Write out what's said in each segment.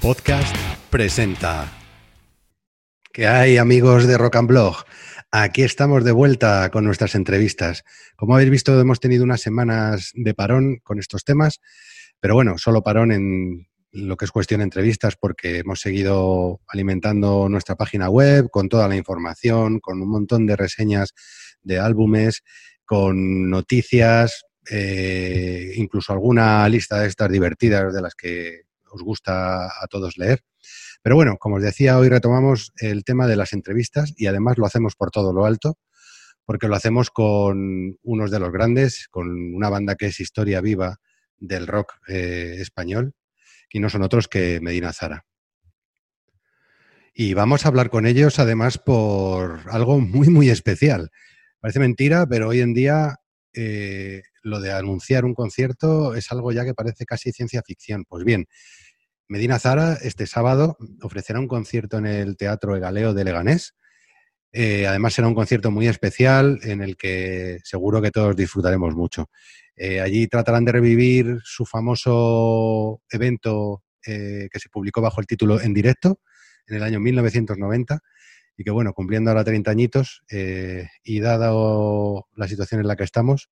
Podcast presenta. ¿Qué hay amigos de Rock and Blog? Aquí estamos de vuelta con nuestras entrevistas. Como habéis visto, hemos tenido unas semanas de parón con estos temas, pero bueno, solo parón en lo que es cuestión de entrevistas porque hemos seguido alimentando nuestra página web con toda la información, con un montón de reseñas de álbumes, con noticias, eh, incluso alguna lista de estas divertidas de las que os gusta a todos leer. Pero bueno, como os decía, hoy retomamos el tema de las entrevistas y además lo hacemos por todo lo alto, porque lo hacemos con unos de los grandes, con una banda que es historia viva del rock eh, español, y no son otros que Medina Zara. Y vamos a hablar con ellos además por algo muy, muy especial. Parece mentira, pero hoy en día eh, lo de anunciar un concierto es algo ya que parece casi ciencia ficción. Pues bien, Medina Zara este sábado ofrecerá un concierto en el Teatro Egaleo de Leganés. Eh, además será un concierto muy especial en el que seguro que todos disfrutaremos mucho. Eh, allí tratarán de revivir su famoso evento que se publicó bajo el título En directo en el año 1990 y que bueno, cumpliendo ahora 30 añitos y dado la situación en la que estamos,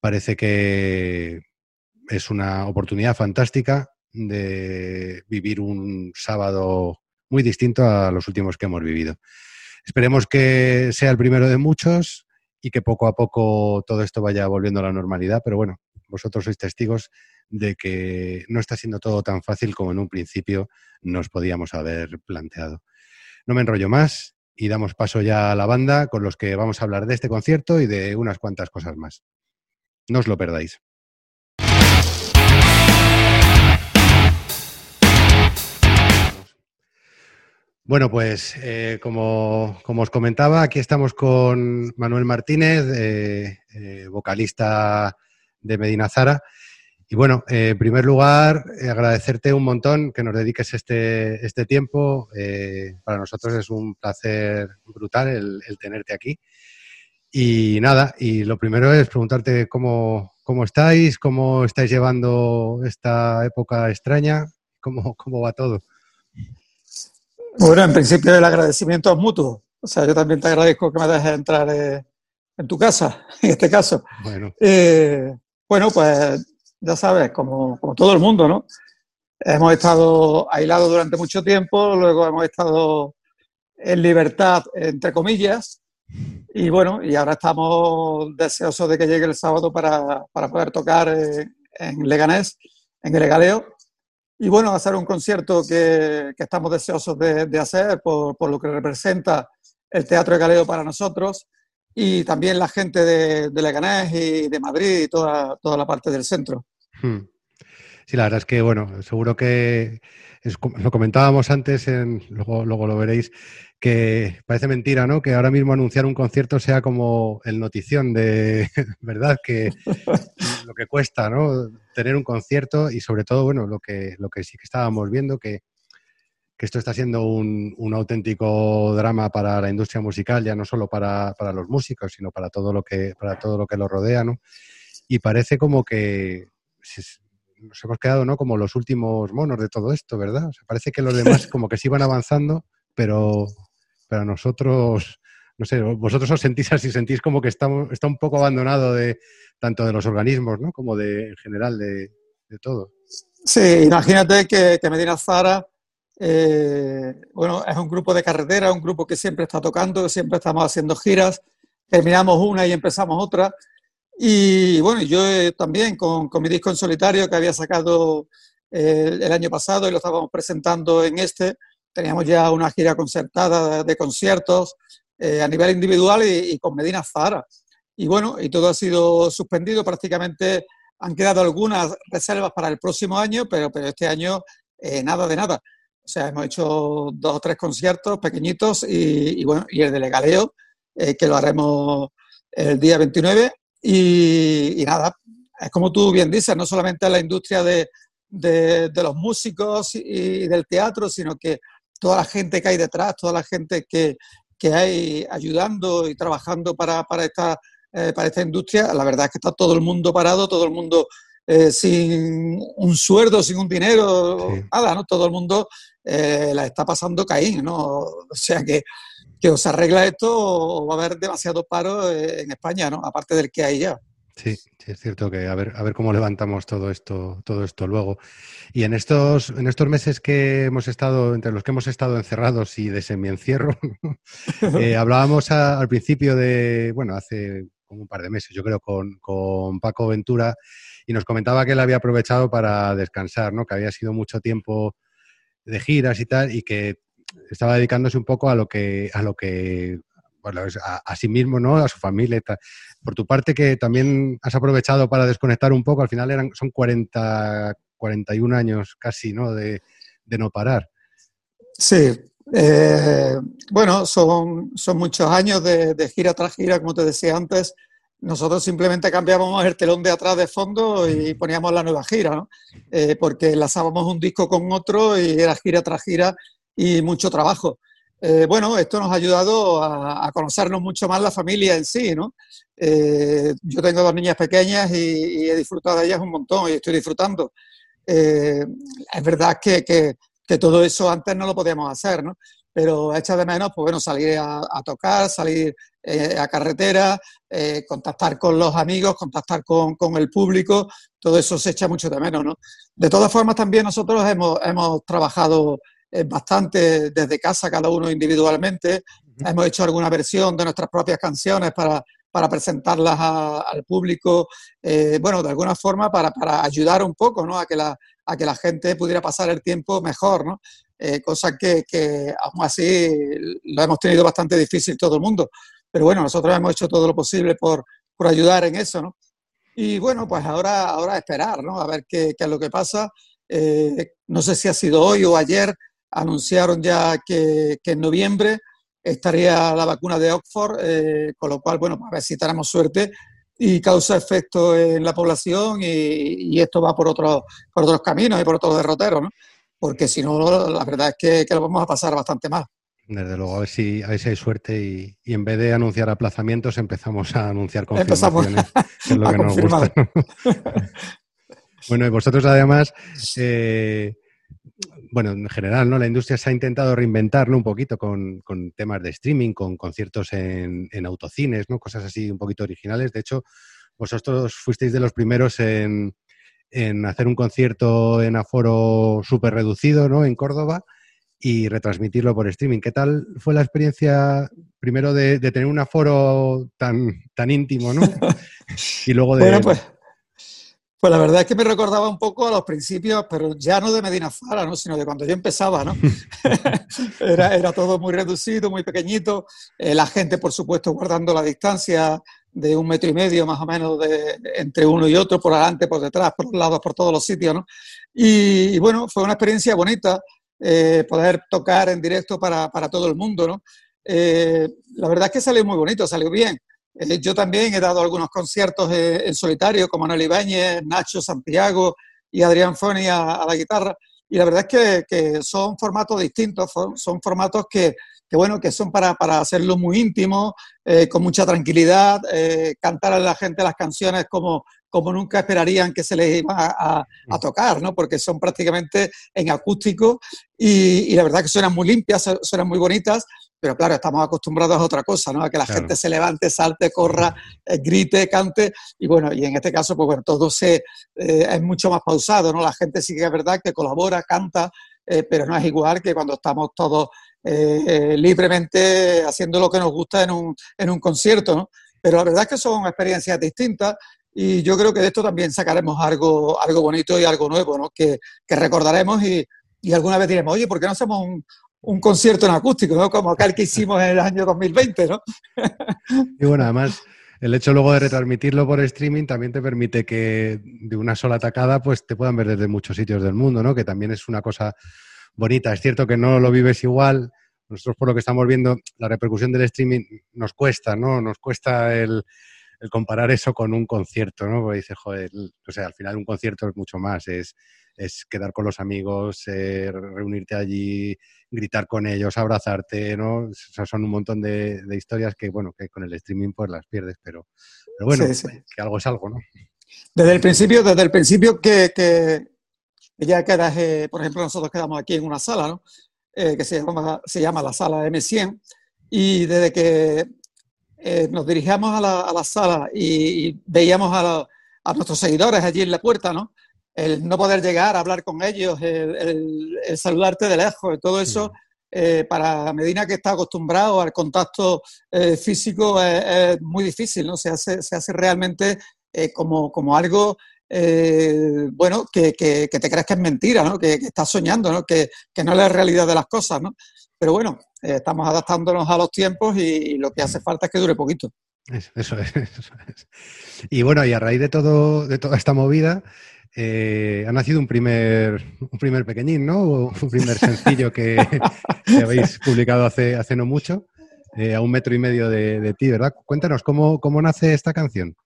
parece que es una oportunidad fantástica de vivir un sábado muy distinto a los últimos que hemos vivido. Esperemos que sea el primero de muchos y que poco a poco todo esto vaya volviendo a la normalidad, pero bueno, vosotros sois testigos de que no está siendo todo tan fácil como en un principio nos podíamos haber planteado. No me enrollo más y damos paso ya a la banda con los que vamos a hablar de este concierto y de unas cuantas cosas más. No os lo perdáis. Bueno, pues eh, como, os comentaba, aquí estamos con Manuel Martínez, eh, eh, vocalista de Medina Zara. Y bueno, en primer lugar, agradecerte un montón que nos dediques este, este tiempo. para nosotros es un placer brutal el tenerte aquí. Y nada, y lo primero es preguntarte cómo, cómo estáis, cómo estáis llevando esta época extraña, cómo, cómo va todo. Bueno, en principio el agradecimiento es mutuo. O sea, yo también te agradezco que me dejes entrar eh, en tu casa, en este caso. Bueno, eh, bueno pues ya sabes, como, como todo el mundo, ¿no? Hemos estado aislados durante mucho tiempo, luego hemos estado en libertad, entre comillas, y bueno, y ahora estamos deseosos de que llegue el sábado para, para poder tocar en Leganés, en el Legaleo. Y bueno, hacer un concierto que, que estamos deseosos de, de hacer por, por, lo que representa el Teatro de Galeo para nosotros y también la gente de, de Leganés y de Madrid y toda, toda la parte del centro. Hmm. Sí, la verdad es que, bueno, seguro que lo comentábamos antes, en, luego, luego lo veréis, que parece mentira, ¿no? Que ahora mismo anunciar un concierto sea como el notición de, ¿verdad? Que lo que cuesta, ¿no? Tener un concierto y sobre todo, bueno, lo que, lo que sí que estábamos viendo, que, que esto está siendo un, un, auténtico drama para la industria musical, ya no solo para, para, los músicos, sino para todo lo que, para todo lo que lo rodea, ¿no? Y parece como que nos hemos quedado, ¿no? Como los últimos monos de todo esto, ¿verdad? O sea, parece que los demás como que sí van avanzando, pero pero nosotros, no sé, vosotros os sentís así, sentís como que estamos, está un poco abandonado de tanto de los organismos, ¿no? Como de en general de, todo. Sí, imagínate que, Medina Zara, eh, bueno, es un grupo de carretera, un grupo que siempre está tocando, siempre estamos haciendo giras, terminamos una y empezamos otra. Y bueno, yo eh, también con, con, mi disco en solitario que había sacado eh, el año pasado y lo estábamos presentando en este, teníamos ya una gira concertada de, conciertos eh, a nivel individual y, con Medina Zara. Y bueno, y todo ha sido suspendido, prácticamente han quedado algunas reservas para el próximo año, pero, pero este año eh, nada de nada. O sea, hemos hecho dos o tres conciertos pequeñitos y, bueno, y el de Legaleo, eh, que lo haremos el día 29. Y, y, nada, es como tú bien dices, no solamente la industria de, de, de los músicos y del teatro, sino que toda la gente que hay detrás, toda la gente que, que hay ayudando y trabajando para, para, esta, eh, para esta industria, la verdad es que está todo el mundo parado, todo el mundo eh, sin un sueldo, sin un dinero, nada, ¿no? Todo el mundo eh, la está pasando Caín, ¿no? O sea que, que o se arregla esto o va a haber demasiado paro en España, ¿no? Aparte del que hay ya. Sí, sí, es cierto que a ver, a ver cómo levantamos todo esto, todo esto luego. Y en estos, en estos meses que hemos estado, entre los que hemos estado encerrados y de semi-encierro, eh, hablábamos al principio de, bueno, hace como un par de meses, yo creo, con, con, Paco Ventura, y nos comentaba que él había aprovechado para descansar, ¿no? Que había sido mucho tiempo de giras y tal, y que estaba dedicándose un poco a lo que, a lo que bueno, a, sí mismo, ¿no? A su familia y tal. Por tu parte, que también has aprovechado para desconectar un poco, al final eran, son 40, 41 años casi, ¿no? De, no parar. Sí, eh, bueno, son, son muchos años de, gira tras gira, como te decía antes. Nosotros simplemente cambiábamos el telón de atrás de fondo y poníamos la nueva gira, ¿no? Eh, porque enlazábamos un disco con otro y era gira tras gira y mucho trabajo. Eh, bueno, esto nos ha ayudado a, conocernos mucho más la familia en sí, ¿no? Eh, yo tengo dos niñas pequeñas y, he disfrutado de ellas un montón y estoy disfrutando. Eh, es verdad que, que, todo eso antes no lo podíamos hacer, ¿no? Pero echa de menos, pues bueno, salir a, tocar, salir a carretera, contactar con los amigos, contactar con, con, el público, todo eso se echa mucho de menos, ¿no? De todas formas, también nosotros hemos, hemos trabajado bastante desde casa, cada uno individualmente. Hemos hecho alguna versión de nuestras propias canciones para, para presentarlas al público, eh, bueno, de alguna forma para, para, ayudar un poco ¿no? a, que la, a que la gente pudiera pasar el tiempo mejor, ¿no? Eh, cosa que, que, aún así lo hemos tenido bastante difícil todo el mundo. Pero bueno, nosotros hemos hecho todo lo posible por, por ayudar en eso, ¿no? Y bueno, pues ahora, ahora esperar, ¿no? A ver qué, qué es lo que pasa. Eh, no sé si ha sido hoy o ayer, anunciaron ya que, en noviembre estaría la vacuna de Oxford, eh, con lo cual, bueno, a ver si tenemos suerte y causa efecto en la población y, esto va por, otro, por otros caminos y por otros derroteros, ¿no? Porque si no, la verdad es que, que, lo vamos a pasar bastante mal. Desde luego, a ver si, a ver si hay suerte y, en vez de anunciar aplazamientos empezamos a anunciar confirmaciones, que es lo que nos gusta. bueno, y vosotros además... Eh, bueno, en general, ¿no? La industria se ha intentado reinventarlo un poquito con, temas de streaming, con conciertos en, autocines, ¿no? Cosas así un poquito originales. De hecho, vosotros fuisteis de los primeros en, hacer un concierto en aforo súper reducido, ¿no? En Córdoba y retransmitirlo por streaming. ¿Qué tal fue la experiencia, primero, de, tener un aforo tan, tan íntimo, ¿no? y luego de... Bueno, pues pues la verdad es que me recordaba un poco a los principios, pero ya no de Medina Zara, ¿no? sino de cuando yo empezaba. ¿no? era, era, todo muy reducido, muy pequeñito. Eh, la gente, por supuesto, guardando la distancia de un metro y medio más o menos de, entre uno y otro, por adelante, por detrás, por los lados, por todos los sitios. ¿no? Y, bueno, fue una experiencia bonita eh, poder tocar en directo para, para todo el mundo. ¿no? Eh, la verdad es que salió muy bonito, salió bien. Eh, yo también he dado algunos conciertos eh, en solitario, como Manuel Ibáñez, Nacho Santiago y Adrián Foni a, la guitarra. Y la verdad es que, son formatos distintos, son, formatos que, bueno, que son para, hacerlo muy íntimo, eh, con mucha tranquilidad, cantar a la gente las canciones como, como nunca esperarían que se les iba a, tocar, ¿no? Porque son prácticamente en acústico y, y, la verdad que suenan muy limpias, suenan muy bonitas pero claro, estamos acostumbrados a otra cosa, ¿no? A que la gente se levante, salte, corra, eh, grite, cante. Y bueno, y en este caso, pues bueno, todo se, eh, es mucho más pausado, ¿no? La gente sí que es verdad que colabora, canta, eh, pero no es igual que cuando estamos todos libremente haciendo lo que nos gusta en un, en un concierto, ¿no? Pero la verdad es que son experiencias distintas y yo creo que de esto también sacaremos algo, algo bonito y algo nuevo, ¿no? Que, que recordaremos y, y alguna vez diremos, oye, ¿por qué no hacemos un, un concierto en acústico, ¿no? Como aquel que hicimos en el año 2020, ¿no? y bueno, además, el hecho luego de retransmitirlo por streaming también te permite que de una sola atacada pues te puedan ver desde muchos sitios del mundo, ¿no? Que también es una cosa bonita. Es cierto que no lo vives igual. Nosotros por lo que estamos viendo, la repercusión del streaming nos cuesta, ¿no? Nos cuesta el, comparar eso con un concierto, ¿no? Porque dices, joder, o sea, al final un concierto es mucho más, es, es quedar con los amigos, eh, reunirte allí, gritar con ellos, abrazarte, ¿no? O sea, son un montón de, historias que, bueno, que con el streaming pues las pierdes, pero, pero bueno, que algo es algo, ¿no? Desde el principio, desde el principio que, que ya quedas, eh, por ejemplo, nosotros quedamos aquí en una sala, ¿no? Eh, que se llama, se llama la sala M100, y desde que eh, nos dirigíamos a la, a la sala y, veíamos a, a, nuestros seguidores allí en la puerta, ¿no? El no poder llegar a hablar con ellos, el, el, saludarte de lejos, todo eso, eh, para Medina que está acostumbrado al contacto eh, físico es, muy difícil, ¿no? Se hace, se hace realmente como, como algo bueno, que, que, que, te crees que es mentira, ¿no? que, que estás soñando, ¿no? Que, que, no es la realidad de las cosas. ¿no? Pero bueno, eh, estamos adaptándonos a los tiempos y, lo que hace falta es que dure poquito. Eso, es, Y bueno, y a raíz de todo, de toda esta movida, eh, ha nacido un primer, un primer pequeñín, ¿no? Un primer sencillo que, habéis publicado hace, hace no mucho, eh, a un metro y medio de, ti, ¿verdad? Cuéntanos, ¿cómo, ¿cómo nace esta canción?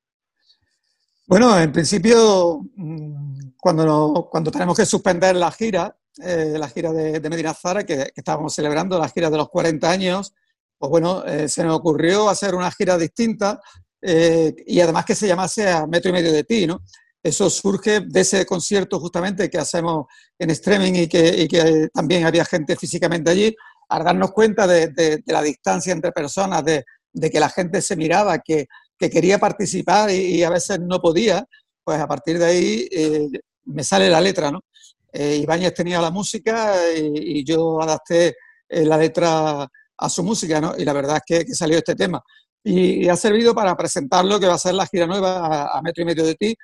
Bueno, en principio, mm, cuando, cuando tenemos que suspender la gira, eh, la gira de, Medina Zara, que, estábamos celebrando, la gira de los 40 años, pues bueno, eh, se nos ocurrió hacer una gira distinta y además que se llamase a metro y medio de ti, ¿no? Eso surge de ese concierto justamente que hacemos en streaming y que, también había gente físicamente allí, al darnos cuenta de, la distancia entre personas, de, que la gente se miraba, que, quería participar y, a veces no podía, pues a partir de ahí me sale la letra, ¿no? eh, Ibáñez tenía la música y, yo adapté eh, la letra a su música, ¿no? Y la verdad es que, salió este tema. Y, ha servido para presentar lo que va a ser la gira nueva a, metro y medio de ti,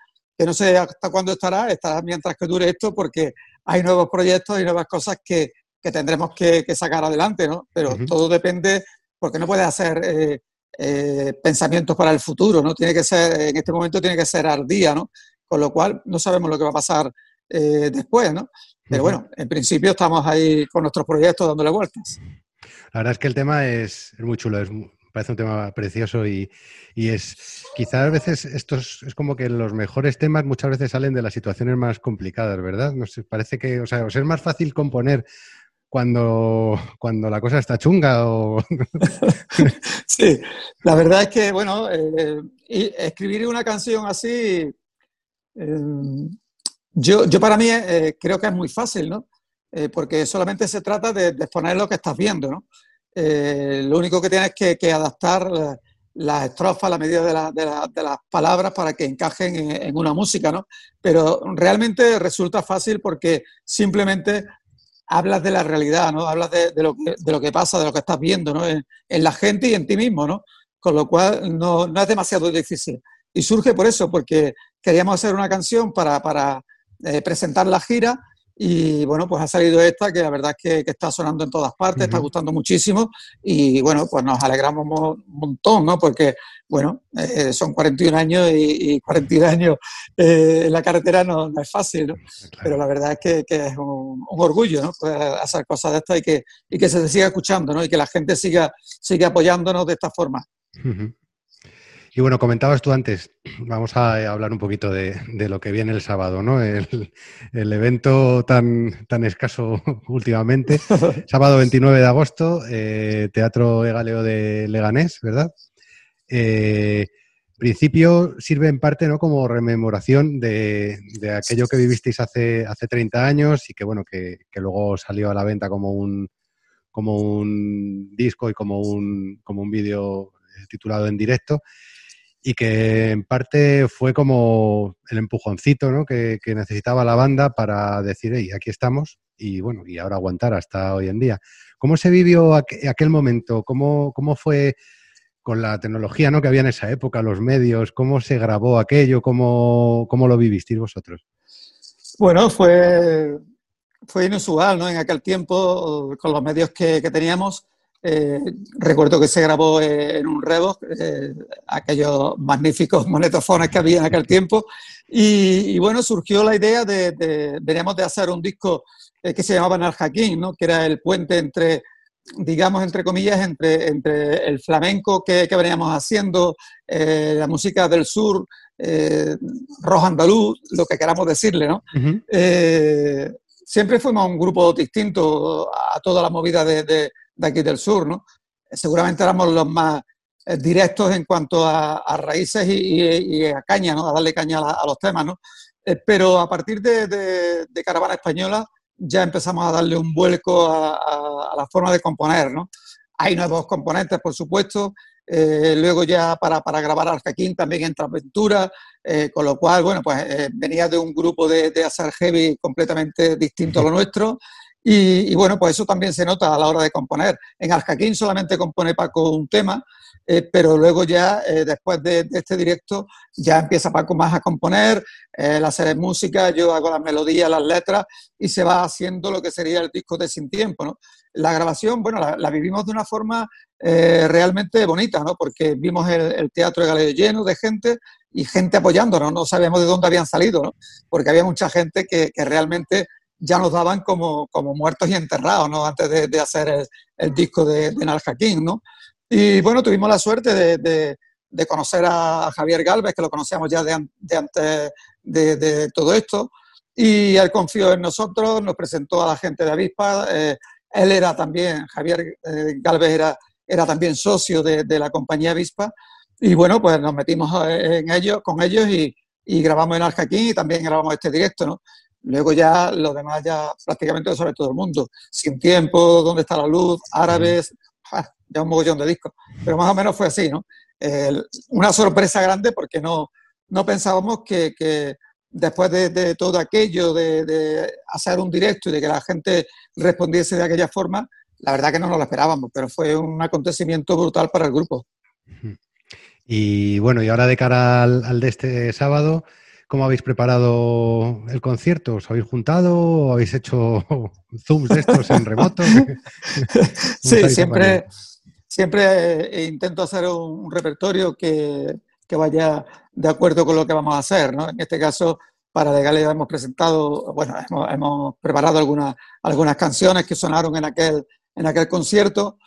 que no sé hasta cuándo estará, estará mientras que dure esto, porque hay nuevos proyectos y nuevas cosas que, que tendremos que, sacar adelante, ¿no? Pero todo depende, porque no puedes hacer eh, eh, pensamientos para el futuro, ¿no? Tiene que ser, en este momento tiene que ser al día, ¿no? Con lo cual no sabemos lo que va a pasar eh, después, ¿no? Pero bueno, en principio estamos ahí con nuestros proyectos dándole vueltas. La verdad es que el tema es, muy chulo, es, parece un tema precioso y, es quizás a veces estos es como que los mejores temas muchas veces salen de las situaciones más complicadas, ¿verdad? No sé, parece que, o sea, es más fácil componer cuando, cuando la cosa está chunga o... sí, la verdad es que, bueno, eh, escribir una canción así eh, yo, yo para mí eh, creo que es muy fácil, ¿no? Eh, porque solamente se trata de, exponer lo que estás viendo, ¿no? Eh, lo único que tienes que, que adaptar las estrofas a la medida de, las palabras para que encajen en, una música, ¿no? Pero realmente resulta fácil porque simplemente hablas de la realidad, ¿no? Hablas de, lo, que, de lo que pasa, de lo que estás viendo, ¿no? En, la gente y en ti mismo, ¿no? Con lo cual no, no, es demasiado difícil. Y surge por eso, porque queríamos hacer una canción para, para eh, presentar la gira y bueno, pues ha salido esta que la verdad es que, está sonando en todas partes, está gustando muchísimo y bueno, pues nos alegramos un montón, ¿no? Porque bueno, eh, son 41 años y, 41 años eh, en la carretera no, es fácil, ¿no? Pero la verdad es que, es un, orgullo, ¿no? hacer cosas de estas y que, y que se siga escuchando, ¿no? Y que la gente siga, siga apoyándonos de esta forma. Y bueno, comentabas tú antes, vamos a hablar un poquito de, lo que viene el sábado, ¿no? El, evento tan, tan escaso últimamente. sábado 29 de agosto, eh, Teatro Egaleo de Leganés, ¿verdad? Eh, principio sirve en parte ¿no? como rememoración de, aquello que vivisteis hace, hace 30 años y que bueno, que, que, luego salió a la venta como un, como un disco y como un, como un vídeo titulado en directo y que en parte fue como el empujoncito ¿no? que, necesitaba la banda para decir, hey, aquí estamos y bueno, y ahora aguantar hasta hoy en día. ¿Cómo se vivió aquel momento? ¿Cómo, ¿Cómo fue con la tecnología ¿no? que había en esa época, los medios? ¿Cómo se grabó aquello? ¿Cómo, cómo lo vivisteis vosotros? Bueno, fue, fue inusual ¿no? en aquel tiempo con los medios que, que teníamos eh, recuerdo que se grabó en un Revox, eh, aquellos magníficos monetofones que había en aquel tiempo, y, bueno, surgió la idea de, de, veníamos de hacer un disco eh, que se llamaba Narjaquín, ¿no? que era el puente entre, digamos, entre comillas, entre, entre el flamenco que, que veníamos haciendo, la música del sur, rojo andaluz, lo que queramos decirle, ¿no? siempre fuimos un grupo distinto a toda la movida de, de, aquí del sur, ¿no? Seguramente éramos los más, directos en cuanto a, raíces y, a caña, ¿no? A darle caña a, los temas, ¿no? pero a partir de, de, Caravana Española ya empezamos a darle un vuelco a, la forma de componer, ¿no? Hay nuevos componentes, por supuesto, eh, luego ya para, para grabar Aljaquín también entra Aventura, eh, con lo cual, bueno, pues eh, venía de un grupo de, de hacer heavy completamente distinto a lo nuestro. Y, bueno, pues eso también se nota a la hora de componer. En Aljaquín solamente compone Paco un tema, pero luego ya, después de, este directo, ya empieza Paco más a componer, él hace música, yo hago las melodías, las letras, y se va haciendo lo que sería el disco de Sin Tiempo, ¿no? La grabación, bueno, la, la vivimos de una forma eh, realmente bonita, ¿no? Porque vimos el, teatro de Galileo lleno de gente y gente apoyándonos, no sabíamos de dónde habían salido, ¿no? Porque había mucha gente que, realmente ya nos daban como, como, muertos y enterrados, ¿no? Antes de, hacer el, disco de, de Naljaquín, ¿no? Y bueno, tuvimos la suerte de, de conocer a Javier Galvez, que lo conocíamos ya de, antes de, todo esto, y él confió en nosotros, nos presentó a la gente de Avispa, eh, él era también, Javier eh, Galvez era era también socio de, la compañía Avispa. Y bueno, pues nos metimos en ellos, con ellos y, grabamos en Aljaquín y también grabamos este directo, ¿no? Luego ya los demás ya prácticamente sobre todo el mundo. Sin tiempo, ¿Dónde está la luz? Árabes, ya un mogollón de discos. Pero más o menos fue así, ¿no? una sorpresa grande porque no, no pensábamos que, después de, todo aquello, de, de, hacer un directo y de que la gente respondiese de aquella forma, la verdad que no nos lo esperábamos, pero fue un acontecimiento brutal para el grupo. Y bueno, y ahora de cara al, de este sábado, ¿cómo habéis preparado el concierto? ¿Os habéis juntado o habéis hecho zooms de estos en remoto? sí, siempre, siempre intento hacer un, repertorio que, vaya de acuerdo con lo que vamos a hacer, ¿no? En este caso, para De hemos presentado, bueno, hemos, preparado algunas, algunas canciones que sonaron en aquel en aquel concierto,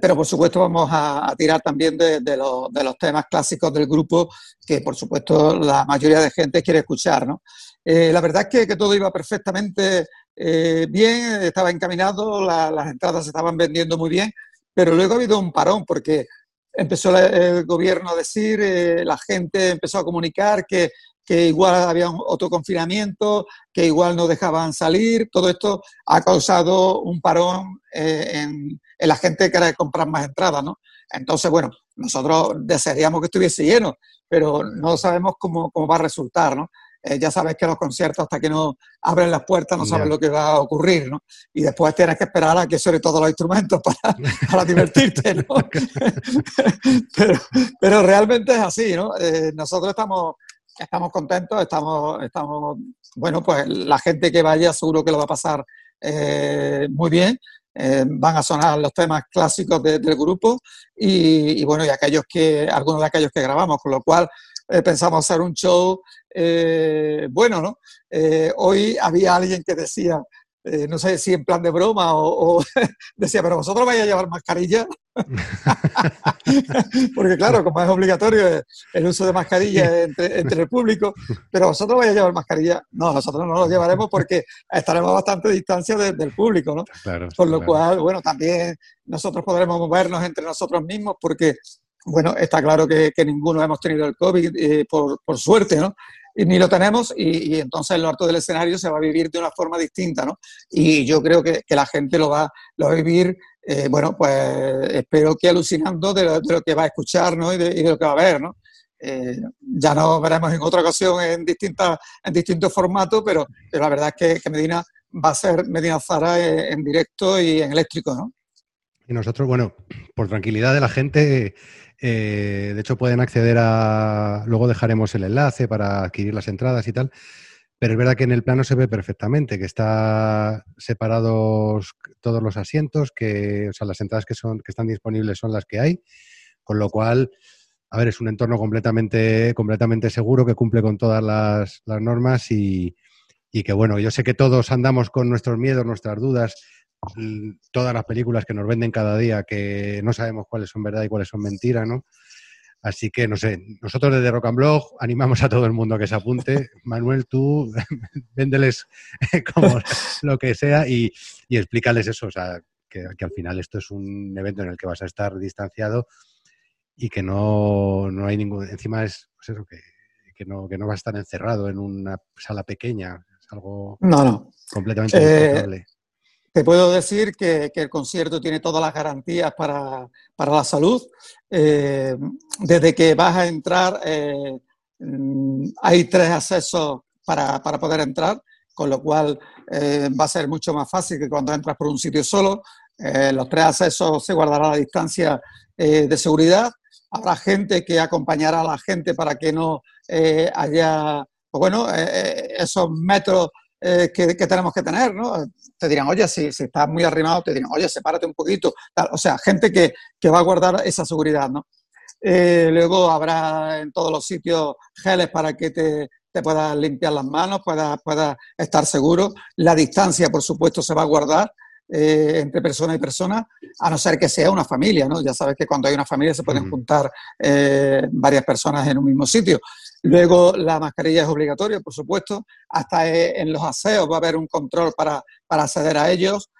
pero por supuesto vamos a, tirar también de, los, temas clásicos del grupo que por supuesto la mayoría de gente quiere escuchar. ¿no? Eh, la verdad es que, todo iba perfectamente eh, bien, estaba encaminado, las entradas se estaban vendiendo muy bien, pero luego ha habido un parón porque empezó el gobierno a decir, eh, la gente empezó a comunicar que que igual había otro confinamiento, que igual no dejaban salir. Todo esto ha causado un parón eh, en, la gente que quiere comprar más entradas, ¿no? Entonces, bueno, nosotros desearíamos que estuviese lleno, pero no sabemos cómo, cómo va a resultar, ¿no? Eh, ya sabes que los conciertos, hasta que no abren las puertas, no sabes lo que va a ocurrir, ¿no? Y después tienes que esperar a que sobre todos los instrumentos para, para divertirte, ¿no? pero, pero, realmente es así, ¿no? Eh, nosotros estamos estamos contentos, estamos, estamos, bueno, pues la gente que vaya seguro que lo va a pasar eh, muy bien. Eh, van a sonar los temas clásicos del grupo y, bueno, y aquellos que, algunos de aquellos que grabamos, con lo cual eh, pensamos hacer un show bueno, ¿no? hoy había alguien que decía, eh, no sé si en plan de broma o, decía, pero vosotros vais a llevar mascarilla. Porque claro, como es obligatorio el uso de mascarilla entre, el público, pero vosotros vais a llevar mascarilla. No, nosotros no lo llevaremos porque estaremos a bastante distancia del público, ¿no? Por lo cual, bueno, también nosotros podremos movernos entre nosotros mismos porque, bueno, está claro que, ninguno hemos tenido el COVID, eh, por, por suerte, ¿no? Y ni lo tenemos y, entonces el norte del escenario se va a vivir de una forma distinta, ¿no? Y yo creo que, la gente lo va, lo va a vivir, eh, bueno, pues espero que alucinando de lo, que va a escuchar, ¿no? Y de, lo que va a ver, ¿no? Eh, ya nos veremos en otra ocasión en, distintas, en distintos formatos, pero, la verdad es que, Medina va a ser Medina Zara en, en directo y en eléctrico, ¿no? Y nosotros, bueno, por tranquilidad de la gente, eh, de hecho, pueden acceder a. Luego dejaremos el enlace para adquirir las entradas y tal. Pero es verdad que en el plano se ve perfectamente, que está separados todos los asientos, que, o sea, las entradas que son, que están disponibles son las que hay, con lo cual, a ver, es un entorno completamente, completamente seguro que cumple con todas las, normas y, y que bueno, yo sé que todos andamos con nuestros miedos, nuestras dudas todas las películas que nos venden cada día, que no sabemos cuáles son verdad y cuáles son mentira, ¿no? Así que, no sé, nosotros desde Rock and Blog animamos a todo el mundo a que se apunte. Manuel, tú véndeles como lo que sea y, y explícales eso, o sea, que, al final esto es un evento en el que vas a estar distanciado y que no, no hay ningún, encima es pues eso, que, que, no, que no va a estar encerrado en una sala pequeña, es algo no, no. completamente eh, Te puedo decir que, el concierto tiene todas las garantías para, para la salud. Eh, desde que vas a entrar, eh, hay tres accesos para, para, poder entrar, con lo cual eh, va a ser mucho más fácil que cuando entras por un sitio solo. Los tres accesos se guardará la distancia de seguridad. Habrá gente que acompañará a la gente para que no haya, pues bueno, esos metros que, que, tenemos que tener, ¿no? Te dirán, oye, si, si, estás muy arrimado, te dirán, oye, sepárate un poquito. O sea, gente que, que va a guardar esa seguridad, ¿no? luego habrá en todos los sitios geles para que te, te puedas limpiar las manos, puedas, puedas estar seguro. La distancia, por supuesto, se va a guardar. Eh, entre persona y persona, a no ser que sea una familia, ¿no? Ya sabes que cuando hay una familia se pueden juntar eh, varias personas en un mismo sitio. Luego la mascarilla es obligatoria, por supuesto. Hasta eh, en los aseos va a haber un control para, para acceder a ellos.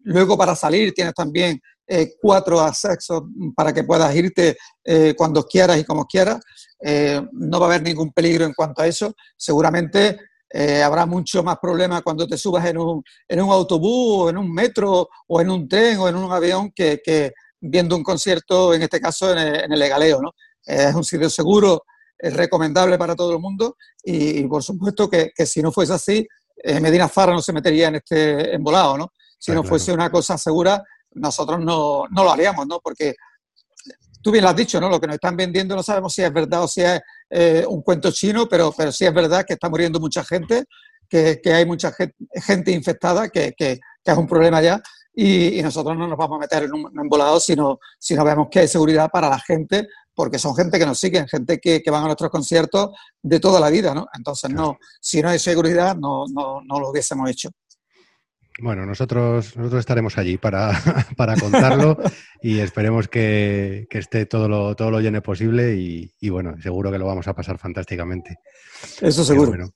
luego para salir tienes también cuatro accesos para que puedas irte cuando quieras y como quieras. Eh, no va a haber ningún peligro en cuanto a eso. Seguramente eh, habrá mucho más problema cuando te subas en un, en un, autobús o en un metro o en un tren o en un avión que, viendo un concierto, en este caso en el, en el Legaleo. ¿no? Es un sitio seguro, es recomendable para todo el mundo y, por supuesto que, que, si no fuese así, eh, Medina Farra no se metería en este embolado. ¿no? Si no fuese una cosa segura, nosotros no, no lo haríamos, ¿no? porque tú bien lo has dicho, ¿no? Lo que nos están vendiendo no sabemos si es verdad o si es eh, un cuento chino, pero, pero sí es verdad que está muriendo mucha gente, que, que hay mucha gente, infectada, que, que, es un problema ya, y, y, nosotros no nos vamos a meter en un embolado si no, si no vemos que hay seguridad para la gente, porque son gente que nos siguen, gente que, que van a nuestros conciertos de toda la vida, ¿no? Entonces, no, si no hay seguridad, no, no, no lo hubiésemos hecho. Bueno, nosotros, nosotros estaremos allí para, para contarlo y esperemos que, que, esté todo lo, todo lo llene posible y, y, bueno, seguro que lo vamos a pasar fantásticamente. Eso seguro. Bueno.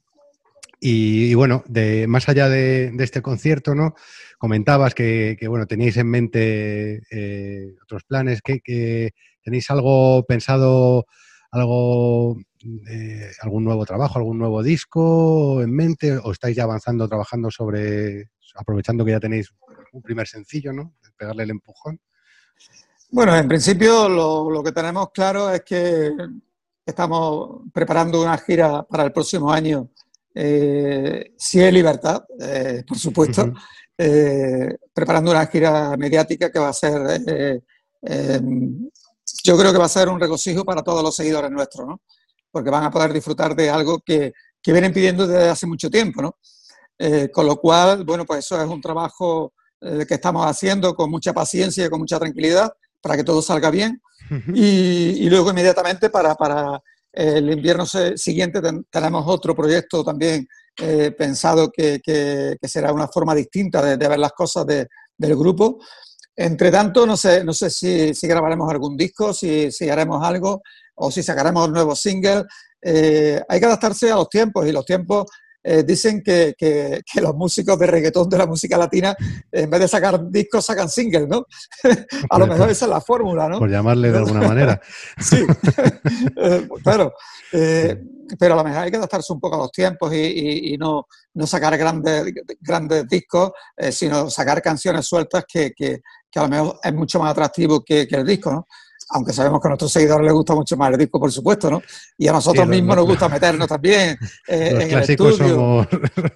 Y, y, bueno, de, más allá de, de, este concierto, ¿no? Comentabas que, que bueno, teníais en mente eh, otros planes, que, que, tenéis algo pensado, algo, eh, algún nuevo trabajo, algún nuevo disco en mente, o estáis ya avanzando, trabajando sobre, aprovechando que ya tenéis un primer sencillo, ¿no? Pegarle el empujón. Bueno, en principio lo, lo que tenemos claro es que estamos preparando una gira para el próximo año, eh, si hay libertad, eh, por supuesto, uh -huh. eh, preparando una gira mediática que va a ser, yo creo que va a ser un regocijo para todos los seguidores nuestros, ¿no? Porque van a poder disfrutar de algo que, que vienen pidiendo desde hace mucho tiempo, ¿no? Eh, con lo cual, bueno, pues eso es un trabajo eh, que estamos haciendo con mucha paciencia y con mucha tranquilidad para que todo salga bien. Uh -huh. y, y, luego inmediatamente para, para el invierno siguiente ten, tenemos otro proyecto también eh, pensado que, que, que, será una forma distinta de, de ver las cosas de, del grupo. Entre tanto, no sé, no sé si, grabaremos algún disco, si, si, haremos algo o si sacaremos un nuevo single. Eh, hay que adaptarse a los tiempos y los tiempos eh, dicen que, que, que, los músicos de reggaetón de la música latina, en vez de sacar discos, sacan singles, ¿no? a lo mejor esa es la fórmula, ¿no? Por llamarle de alguna manera. sí, eh, claro. Eh, pero a lo mejor hay que adaptarse un poco a los tiempos y, y, y no, no, sacar grandes, grandes discos, eh, sino sacar canciones sueltas que, que, a lo mejor es mucho más atractivo que, el disco, ¿no? Aunque sabemos que a nuestros seguidores les gusta mucho más el disco, por supuesto, ¿no? Y a nosotros sí, mismos nos gusta meternos también eh, los en clásicos el estudio.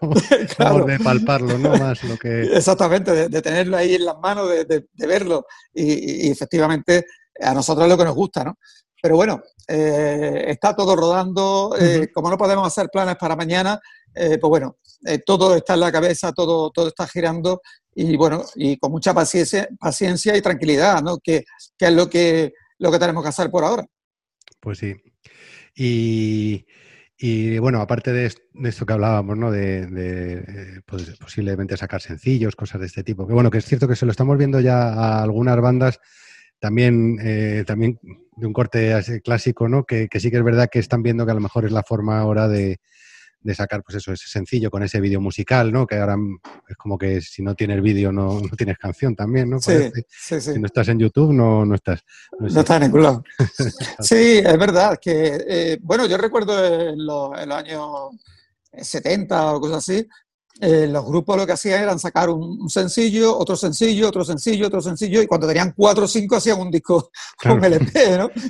Somos, claro. somos, de palparlo, ¿no? Más lo que... Exactamente, de, de, tenerlo ahí en las manos, de, de, de verlo. Y, y, efectivamente, a nosotros es lo que nos gusta, ¿no? Pero bueno, eh, está todo rodando. Eh, uh -huh. Como no podemos hacer planes para mañana, pues bueno, todo está en la cabeza, todo, todo está girando y bueno, y con mucha paciencia, paciencia y tranquilidad, ¿no? Que, que es lo que lo que tenemos que hacer por ahora. Pues sí. Y, bueno, aparte de, esto que hablábamos, ¿no? De, pues, posiblemente sacar sencillos, cosas de este tipo. Que bueno, que es cierto que se lo estamos viendo ya a algunas bandas también, eh, también de un corte clásico, ¿no? Que, sí que es verdad que están viendo que a lo mejor es la forma ahora de, de sacar pues eso, ese sencillo con ese vídeo musical, ¿no? Que ahora es como que si no tienes vídeo no, no, tienes canción también, ¿no? Sí, sí, sí. Si no estás en YouTube no, no estás. No, estás en ningún lado. sí, es verdad que, eh, bueno, yo recuerdo en los, en los años 70 o cosas así, eh, los grupos lo que hacían era sacar un, sencillo, otro sencillo, otro sencillo, otro sencillo, y cuando tenían cuatro o cinco hacían un disco con LP, ¿no?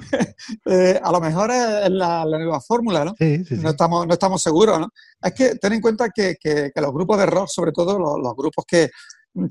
Eh, a lo mejor es la, nueva fórmula, ¿no? Sí, sí, no, estamos, no estamos seguros, ¿no? Es que ten en cuenta que, que, los grupos de rock, sobre todo los, grupos que,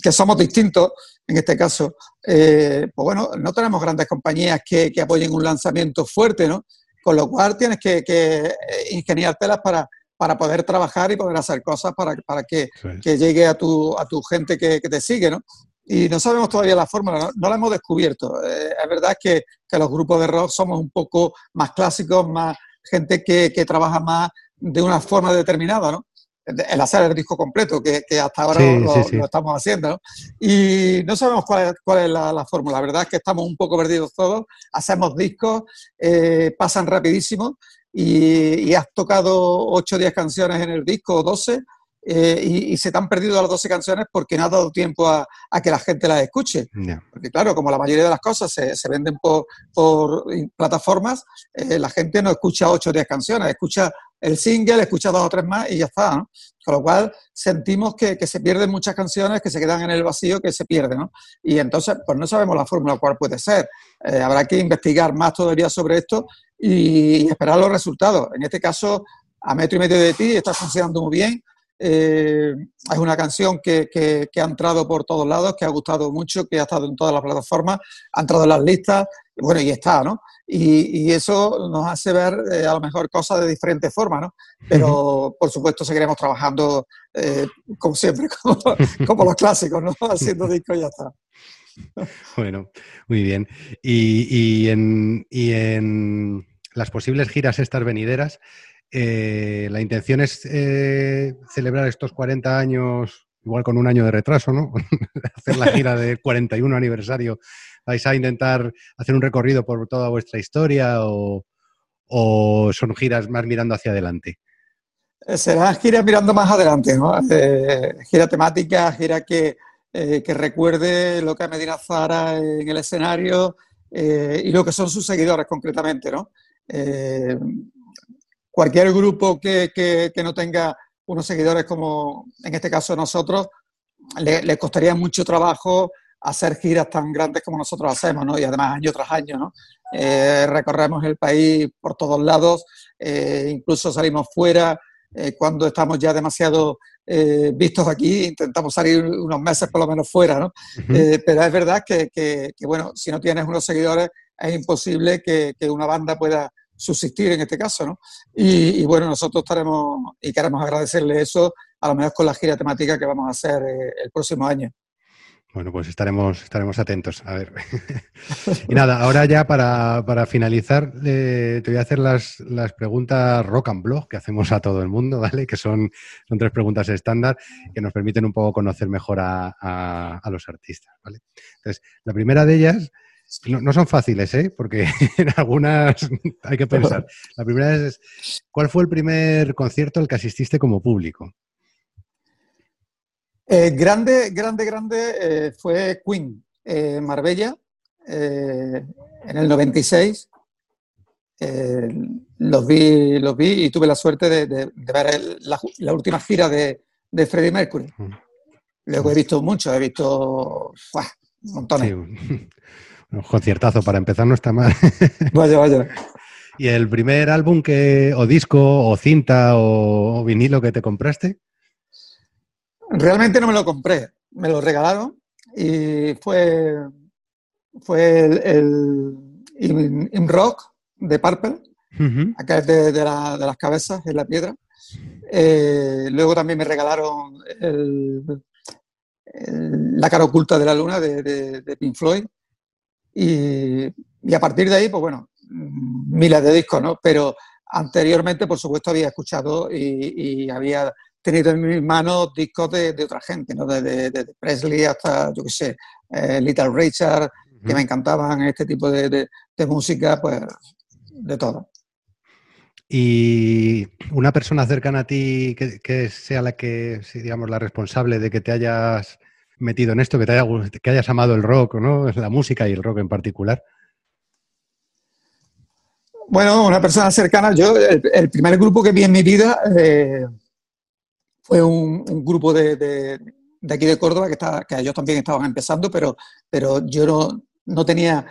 que, somos distintos, en este caso, eh, pues bueno, no tenemos grandes compañías que, que, apoyen un lanzamiento fuerte, ¿no? Con lo cual tienes que, que ingeniártelas para para poder trabajar y poder hacer cosas para, para que, que, llegue a tu, a tu gente que, que, te sigue, ¿no? Y no sabemos todavía la fórmula, no, la hemos descubierto. Eh, es verdad que, que, los grupos de rock somos un poco más clásicos, más gente que, que trabaja más de una forma determinada, ¿no? el hacer el disco completo, que, que hasta ahora lo, lo, estamos haciendo. ¿no? Y no sabemos cuál es, cuál es la, la, fórmula. La verdad es que estamos un poco perdidos todos. Hacemos discos, eh, pasan rapidísimo y, has tocado 8 o 10 canciones en el disco o 12 eh, y, se te han perdido las 12 canciones porque no ha dado tiempo a, que la gente las escuche. Porque claro, como la mayoría de las cosas se, se venden por, por plataformas, eh, la gente no escucha 8 o 10 canciones, escucha el single, escucha dos o tres más y ya está. ¿no? Con lo cual sentimos que, que, se pierden muchas canciones, que se quedan en el vacío, que se pierden. ¿no? Y entonces, pues no sabemos la fórmula cuál puede ser. Eh, habrá que investigar más todavía sobre esto y, esperar los resultados. En este caso, a metro y medio de ti está funcionando muy bien. Eh, es una canción que, que, ha entrado por todos lados, que ha gustado mucho, que ha estado en todas las plataformas, ha entrado en las listas, bueno, y está, ¿no? Y, y eso nos hace ver eh, a lo mejor cosas de diferentes formas, ¿no? Pero, por supuesto, seguiremos trabajando eh, como siempre, como, como, los clásicos, ¿no? Haciendo discos y ya está. Bueno, muy bien. Y, y, en, y en las posibles giras estas venideras, eh, la intención es eh, celebrar estos 40 años, igual con un año de retraso, ¿no? Hacer la gira del 41 aniversario. ¿Vais a intentar hacer un recorrido por toda vuestra historia o, son giras más mirando hacia adelante? Eh, serán giras mirando más adelante, ¿no? Gira temática, gira que, que recuerde lo que Medina Zara en el escenario y lo que son sus seguidores concretamente, ¿no? Eh, cualquier grupo que, que, que, no tenga unos seguidores como en este caso nosotros, le, le, costaría mucho trabajo hacer giras tan grandes como nosotros hacemos, ¿no? Y además año tras año, ¿no? Eh, recorremos el país por todos lados, eh, incluso salimos fuera cuando estamos ya demasiado vistos aquí, intentamos salir unos meses por lo menos fuera, ¿no? Uh -huh. pero es verdad que, que, que, bueno, si no tienes unos seguidores es imposible que, que, una banda pueda subsistir en este caso, ¿no? Y, y, bueno, nosotros estaremos y queremos agradecerle eso, a lo mejor con la gira temática que vamos a hacer eh, el próximo año. Bueno, pues estaremos, estaremos atentos. A ver. y nada, ahora ya para, para finalizar, eh, te voy a hacer las, las, preguntas rock and blog que hacemos a todo el mundo, ¿vale? Que son, son tres preguntas estándar que nos permiten un poco conocer mejor a, a, a los artistas, ¿vale? Entonces, la primera de ellas no, no, son fáciles, ¿eh? porque en algunas hay que pensar. La primera es, ¿cuál fue el primer concierto al que asististe como público? Eh, grande, grande, grande eh, fue Queen, eh, Marbella, eh, en el 96. los, vi, los vi y tuve la suerte de, de, de ver el, la, la, última gira de, de Freddie Mercury. Luego he visto mucho, he visto ¡buah! montones. Sí. Un conciertazo para empezar no está mal. Vaya, vaya. ¿Y el primer álbum que, o disco, o cinta, o, o, vinilo que te compraste? Realmente no me lo compré, me lo regalaron y fue, fue el, el In, Rock de Purple, uh -huh. acá es de, de, la, de, las cabezas, en la piedra. Eh, luego también me regalaron el, el, La cara oculta de la luna de, de Pink Floyd y, y, a partir de ahí, pues bueno, miles de discos, ¿no? Pero anteriormente, por supuesto, había escuchado y, y había tenido en mis manos discos de, de otra gente, ¿no? Desde de, de Presley hasta, yo qué sé, eh, Little Richard, uh -huh. que me encantaban este tipo de, música, pues de todo. Y una persona cercana a ti que, sea la que, digamos, la responsable de que te hayas metido en esto, que te haya, que hayas amado el rock, ¿no? La música y el rock en particular. Bueno, una persona cercana. Yo, el, primer grupo que vi en mi vida eh, fue un, grupo de, aquí de Córdoba que, que ellos también estaban empezando, pero, pero yo no, no tenía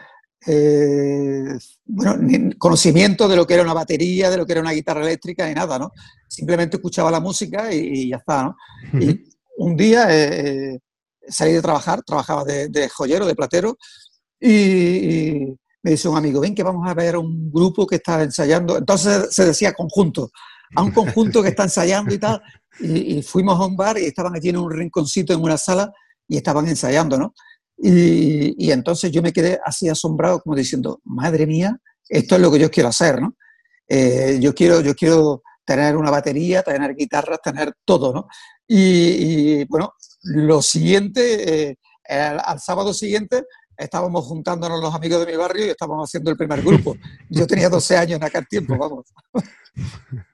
eh, bueno, conocimiento de lo que era una batería, de lo que era una guitarra eléctrica, ni nada, ¿no? Simplemente escuchaba la música y, ya está, ¿no? Y un día eh, salí de trabajar, trabajaba de, joyero, de platero, y, me dice un amigo, ven que vamos a ver un grupo que está ensayando, entonces se decía conjunto, a un conjunto que está ensayando y tal, y, y fuimos a un bar y estaban allí en un rinconcito en una sala y estaban ensayando, ¿no? Y, entonces yo me quedé así asombrado, como diciendo, madre mía, esto es lo que yo quiero hacer, ¿no? Eh, yo, quiero, yo quiero tener una batería, tener guitarras, tener todo, ¿no? Y, bueno, lo siguiente, eh, al, sábado siguiente estábamos juntándonos los amigos de mi barrio y estábamos haciendo el primer grupo. Yo tenía 12 años en aquel tiempo, vamos.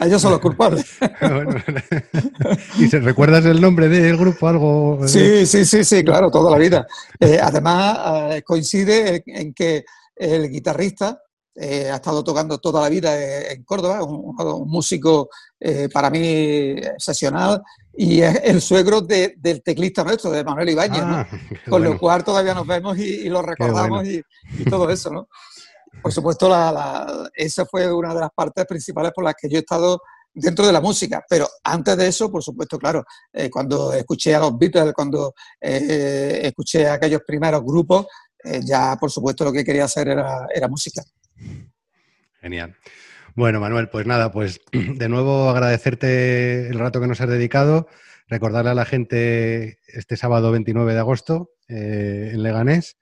Ellos son los culpables. ¿Y se recuerdas el nombre del grupo? Algo. Sí, sí, sí, sí, claro, toda la vida. Eh, además, eh, coincide en que el guitarrista eh, ha estado tocando toda la vida en Córdoba, un, músico para mí excepcional, y es el suegro del teclista nuestro, de Manuel Ibáñez, ah, con lo cual todavía nos vemos y, lo recordamos y, todo eso, ¿no? Por supuesto, esa fue una de las partes principales por las que yo he estado dentro de la música. Pero antes de eso, por supuesto, claro, eh, cuando escuché a los Beatles, cuando eh, escuché a aquellos primeros grupos, eh, ya por supuesto lo que quería hacer era, era música. Genial. Bueno, Manuel, pues nada, pues de nuevo agradecerte el rato que nos has dedicado, recordarle a la gente este sábado 29 de agosto en Leganés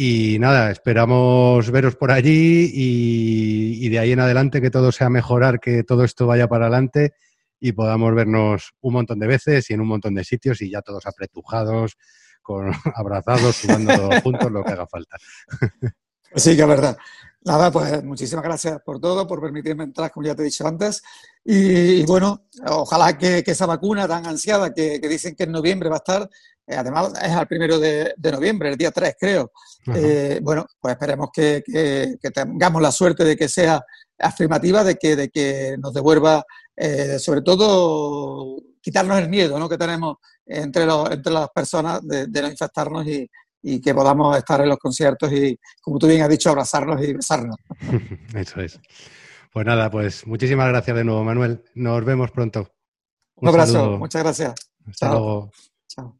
y nada, esperamos veros por allí y, de ahí en adelante que todo sea mejorar, que todo esto vaya para adelante y podamos vernos un montón de veces y en un montón de sitios y ya todos apretujados, con, abrazados, todos juntos, lo que haga falta. Sí, que es verdad. Nada, pues muchísimas gracias por todo, por permitirme entrar, como ya te he dicho antes. Y, bueno, ojalá que, esa vacuna tan ansiada que, dicen que en noviembre va a estar, eh, además es al primero de, noviembre, el día 3 creo. Eh, bueno, pues esperemos que, tengamos la suerte de que sea afirmativa, de que, de que nos devuelva, eh, sobre todo, quitarnos el miedo ¿no? que tenemos entre, los, entre las personas de, no infectarnos y, y, que podamos estar en los conciertos y, como tú bien has dicho, abrazarnos y besarnos. Eso es. Pues nada, pues muchísimas gracias de nuevo, Manuel. Nos vemos pronto. Un, abrazo, muchas gracias. Hasta luego. Chao.